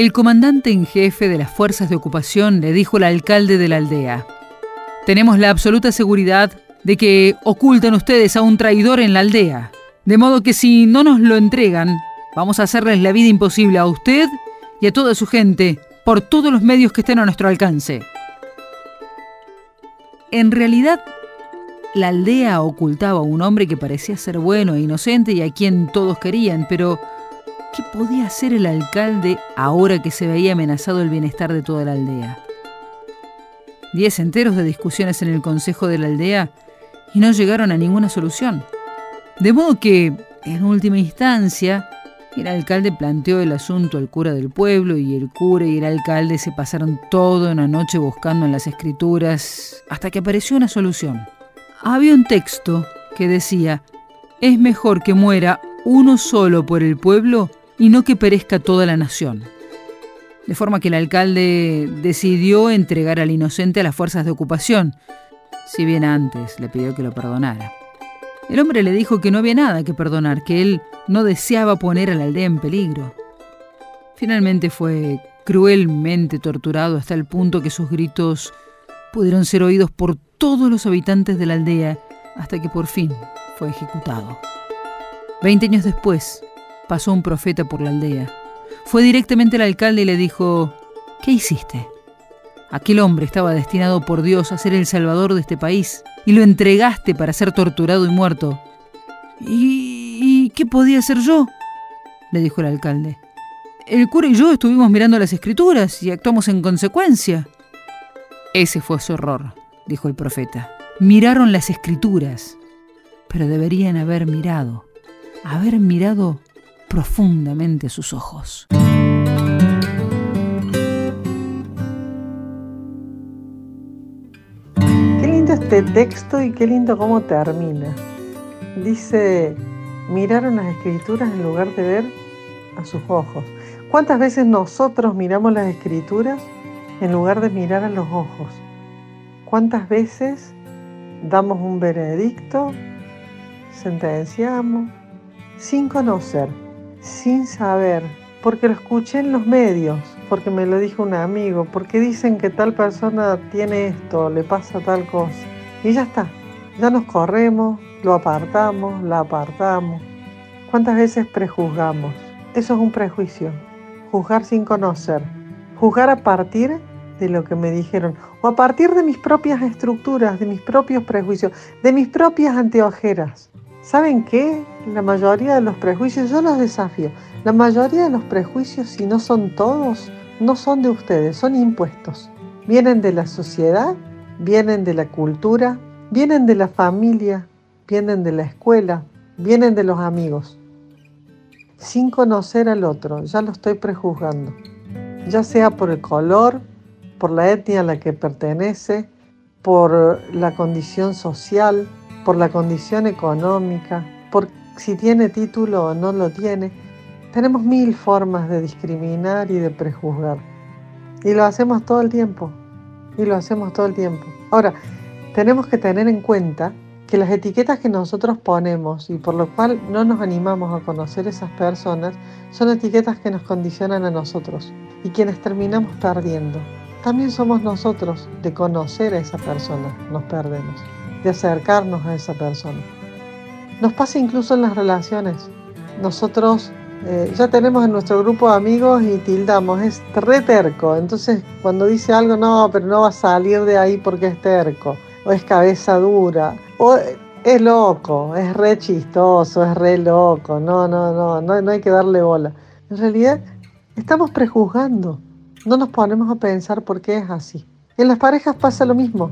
El comandante en jefe de las fuerzas de ocupación le dijo al alcalde de la aldea, tenemos la absoluta seguridad de que ocultan ustedes a un traidor en la aldea, de modo que si no nos lo entregan, vamos a hacerles la vida imposible a usted y a toda su gente por todos los medios que estén a nuestro alcance. En realidad, la aldea ocultaba a un hombre que parecía ser bueno e inocente y a quien todos querían, pero ¿qué podía hacer el alcalde ahora que se veía amenazado el bienestar de toda la aldea? Diez enteros de discusiones en el consejo de la aldea y no llegaron a ninguna solución. De modo que, en última instancia, el alcalde planteó el asunto al cura del pueblo y el cura y el alcalde se pasaron toda una noche buscando en las escrituras hasta que apareció una solución. Había un texto que decía, es mejor que muera uno solo por el pueblo y no que perezca toda la nación. De forma que el alcalde decidió entregar al inocente a las fuerzas de ocupación, si bien antes le pidió que lo perdonara. El hombre le dijo que no había nada que perdonar, que él no deseaba poner a la aldea en peligro. Finalmente fue cruelmente torturado hasta el punto que sus gritos pudieron ser oídos por todos los habitantes de la aldea hasta que por fin fue ejecutado. Veinte años después, pasó un profeta por la aldea. Fue directamente al alcalde y le dijo, ¿qué hiciste? Aquel hombre estaba destinado por Dios a ser el salvador de este país y lo entregaste para ser torturado y muerto. ¿Y, qué podía hacer yo? le dijo el alcalde. El cura y yo estuvimos mirando las escrituras y actuamos en consecuencia. Ese fue su error, dijo el profeta. Miraron las escrituras, pero deberían haber mirado, haber mirado profundamente sus ojos. este texto y qué lindo cómo termina. Dice, miraron las escrituras en lugar de ver a sus ojos. ¿Cuántas veces nosotros miramos las escrituras en lugar de mirar a los ojos? ¿Cuántas veces damos un veredicto, sentenciamos, sin conocer, sin saber, porque lo escuché en los medios, porque me lo dijo un amigo, porque dicen que tal persona tiene esto, le pasa tal cosa. Y ya está, ya nos corremos, lo apartamos, la apartamos. ¿Cuántas veces prejuzgamos? Eso es un prejuicio, juzgar sin conocer, juzgar a partir de lo que me dijeron o a partir de mis propias estructuras, de mis propios prejuicios, de mis propias anteojeras. ¿Saben qué? La mayoría de los prejuicios, yo los desafío, la mayoría de los prejuicios, si no son todos, no son de ustedes, son impuestos. Vienen de la sociedad vienen de la cultura, vienen de la familia, vienen de la escuela, vienen de los amigos. Sin conocer al otro, ya lo estoy prejuzgando, ya sea por el color, por la etnia a la que pertenece, por la condición social, por la condición económica, por si tiene título o no lo tiene. Tenemos mil formas de discriminar y de prejuzgar. Y lo hacemos todo el tiempo y lo hacemos todo el tiempo. Ahora, tenemos que tener en cuenta que las etiquetas que nosotros ponemos y por lo cual no nos animamos a conocer esas personas son etiquetas que nos condicionan a nosotros y quienes terminamos perdiendo. También somos nosotros de conocer a esa persona, nos perdemos, de acercarnos a esa persona. Nos pasa incluso en las relaciones. Nosotros eh, ya tenemos en nuestro grupo de amigos y tildamos, es re terco. Entonces, cuando dice algo, no, pero no va a salir de ahí porque es terco, o es cabeza dura, o es loco, es re chistoso, es re loco. No, no, no, no, no hay que darle bola. En realidad, estamos prejuzgando. No nos ponemos a pensar por qué es así. En las parejas pasa lo mismo.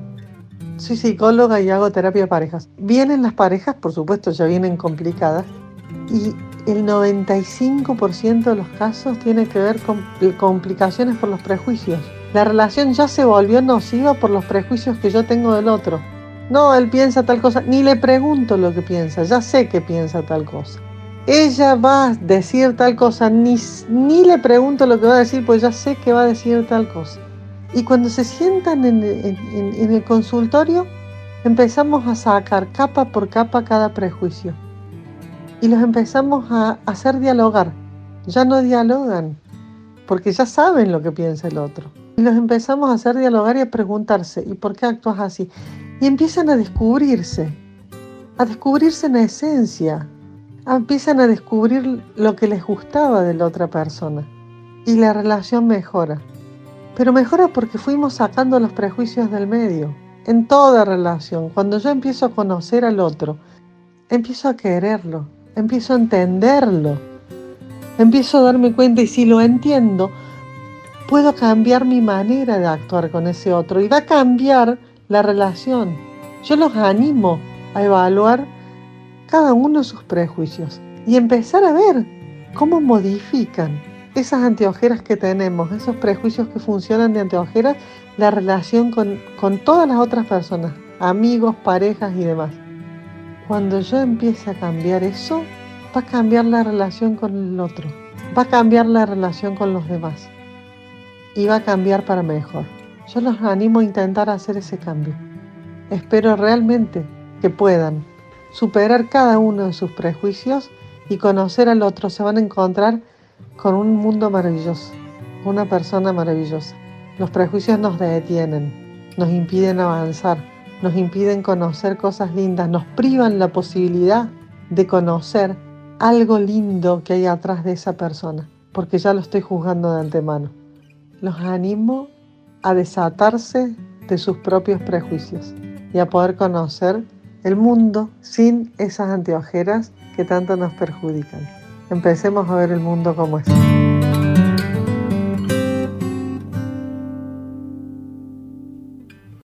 Soy psicóloga y hago terapia de parejas. Vienen las parejas, por supuesto, ya vienen complicadas. Y el 95% de los casos tiene que ver con complicaciones por los prejuicios. La relación ya se volvió nociva por los prejuicios que yo tengo del otro. No, él piensa tal cosa, ni le pregunto lo que piensa, ya sé que piensa tal cosa. Ella va a decir tal cosa, ni, ni le pregunto lo que va a decir, pues ya sé que va a decir tal cosa. Y cuando se sientan en, el consultorio, empezamos a sacar capa por capa cada prejuicio y los empezamos a hacer dialogar. Ya no dialogan, porque ya saben lo que piensa el otro. Y los empezamos a hacer dialogar y a preguntarse, ¿y por qué actúas así? Y empiezan a descubrirse, a descubrirse en esencia, empiezan a descubrir lo que les gustaba de la otra persona y la relación mejora. Pero mejora porque fuimos sacando los prejuicios del medio, en toda relación. Cuando yo empiezo a conocer al otro, empiezo a quererlo, empiezo a entenderlo, empiezo a darme cuenta y si lo entiendo, puedo cambiar mi manera de actuar con ese otro y va a cambiar la relación. Yo los animo a evaluar cada uno sus prejuicios y empezar a ver cómo modifican esas anteojeras que tenemos, esos prejuicios que funcionan de anteojeras, la relación con, con todas las otras personas, amigos, parejas y demás. Cuando yo empiece a cambiar eso, va a cambiar la relación con el otro, va a cambiar la relación con los demás y va a cambiar para mejor. Yo los animo a intentar hacer ese cambio. Espero realmente que puedan superar cada uno de sus prejuicios y conocer al otro. Se van a encontrar con un mundo maravilloso, una persona maravillosa. Los prejuicios nos detienen, nos impiden avanzar, nos impiden conocer cosas lindas, nos privan la posibilidad de conocer algo lindo que hay atrás de esa persona, porque ya lo estoy juzgando de antemano. Los animo a desatarse de sus propios prejuicios y a poder conocer el mundo sin esas anteojeras que tanto nos perjudican. Empecemos a ver el mundo como es.